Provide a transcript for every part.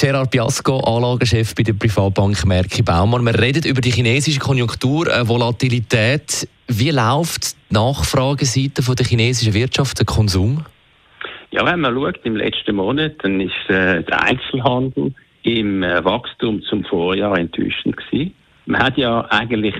Gerard Biasco, Anlagechef bei der Privatbank Merki Baumann. Wir reden über die chinesische Konjunktur, äh, Volatilität. Wie läuft die Nachfrageseite von der chinesischen Wirtschaft, der Konsum? Ja, wenn man schaut, im letzten Monat, dann ist äh, der Einzelhandel im äh, Wachstum zum Vorjahr enttäuschend gewesen. Man hat ja eigentlich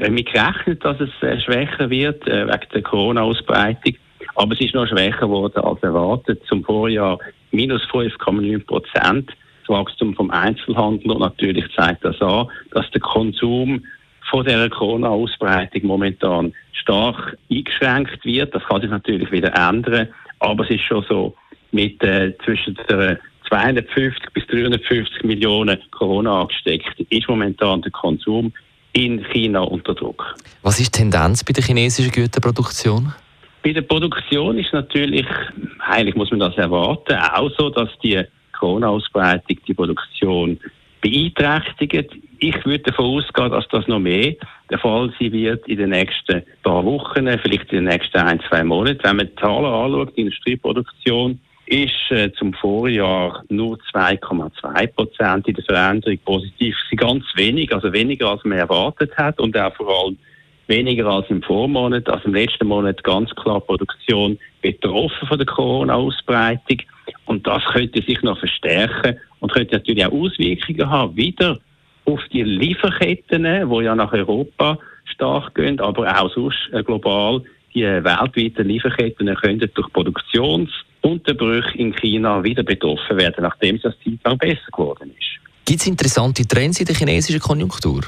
damit gerechnet, dass es äh, schwächer wird äh, wegen der Corona-Ausbreitung, aber es ist noch schwächer geworden als erwartet. Zum Vorjahr minus 5,9 Prozent. Wachstum vom Einzelhandel und natürlich zeigt das an, dass der Konsum von der Corona-Ausbreitung momentan stark eingeschränkt wird. Das kann sich natürlich wieder ändern, aber es ist schon so, mit äh, zwischen der 250 bis 350 Millionen Corona angesteckt, ist momentan der Konsum in China unter Druck. Was ist die Tendenz bei der chinesischen Güterproduktion? Bei der Produktion ist natürlich, eigentlich muss man das erwarten, auch so, dass die Corona-Ausbreitung die Produktion beeinträchtigt. Ich würde davon ausgehen, dass das noch mehr der Fall sein wird in den nächsten paar Wochen, vielleicht in den nächsten ein, zwei Monaten. Wenn man die Zahlen anschaut, die Industrieproduktion ist äh, zum Vorjahr nur 2,2 Prozent in der Veränderung positiv. Sie ganz wenig, also weniger als man erwartet hat und auch vor allem weniger als im Vormonat. Also im letzten Monat ganz klar Produktion betroffen von der Corona-Ausbreitung. Und das könnte sich noch verstärken und könnte natürlich auch Auswirkungen haben, wieder auf die Lieferketten, die ja nach Europa stark gehen, aber auch sonst äh, global. Die weltweiten Lieferketten können durch Produktionsunterbrüche in China wieder betroffen werden, nachdem es das Zeit besser geworden ist. Gibt es interessante Trends in der chinesischen Konjunktur?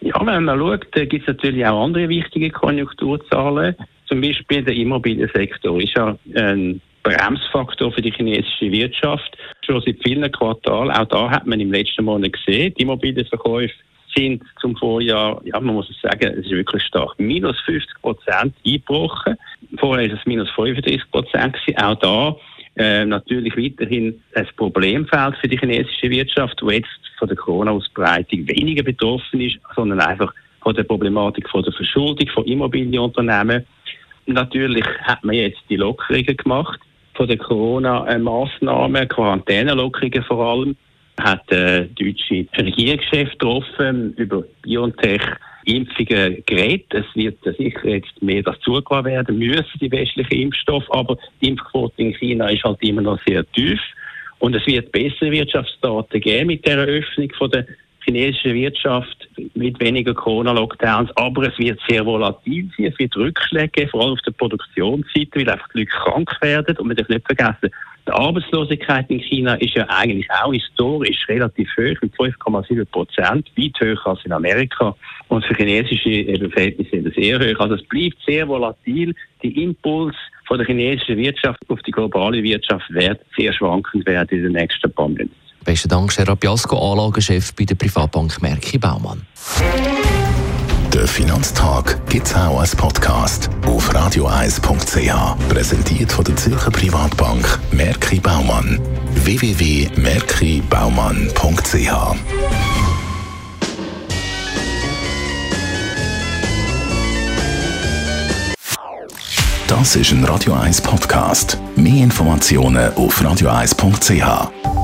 Ja, wenn man schaut, gibt es natürlich auch andere wichtige Konjunkturzahlen. Zum Beispiel der Immobiliensektor ist ja ein Bremsfaktor für die chinesische Wirtschaft. Schon seit vielen Quartalen, auch da hat man im letzten Monat gesehen, die Immobilienverkäufe sind zum Vorjahr, ja, man muss es sagen, es ist wirklich stark, minus 50 Prozent eingebrochen. Vorher ist es minus 35 Prozent Auch da äh, natürlich weiterhin ein Problemfeld für die chinesische Wirtschaft, die jetzt von der Corona-Ausbreitung weniger betroffen ist, sondern einfach von der Problematik von der Verschuldung von Immobilienunternehmen. Natürlich hat man jetzt die Lockerungen gemacht von den Corona-Massnahmen, Quarantänelockerungen vor allem, hat äh, deutsche Regierungschef getroffen über BioNTech Impfungen geredet. Es wird sicher jetzt mehr das zugelassen werden müssen, die westlichen Impfstoffe, aber die Impfquote in China ist halt immer noch sehr tief. Und es wird bessere Wirtschaftsdaten geben mit der Eröffnung von der chinesischen Wirtschaft mit weniger Corona-Lockdowns, aber es wird sehr volatil sein, es wird Rückschläge, vor allem auf der Produktionsseite, weil einfach die Leute krank werden und man darf nicht vergessen, die Arbeitslosigkeit in China ist ja eigentlich auch historisch relativ hoch, mit 5,7 Prozent, weit höher als in Amerika. Und für chinesische Verhältnisse sind das sehr hoch. Also es bleibt sehr volatil. Die Impuls von der chinesischen Wirtschaft auf die globale Wirtschaft wird sehr schwankend werden in den nächsten paar Monaten. Besten Dank, Gerard Biasco, Anlagechef bei der Privatbank Merki Baumann. Der Finanztag gibt es auch als Podcast auf radioeis.ch. Präsentiert von der Zürcher Privatbank Merki Baumann. www.merkibaumann.ch Das ist ein Radio 1 Podcast. Mehr Informationen auf radioeis.ch.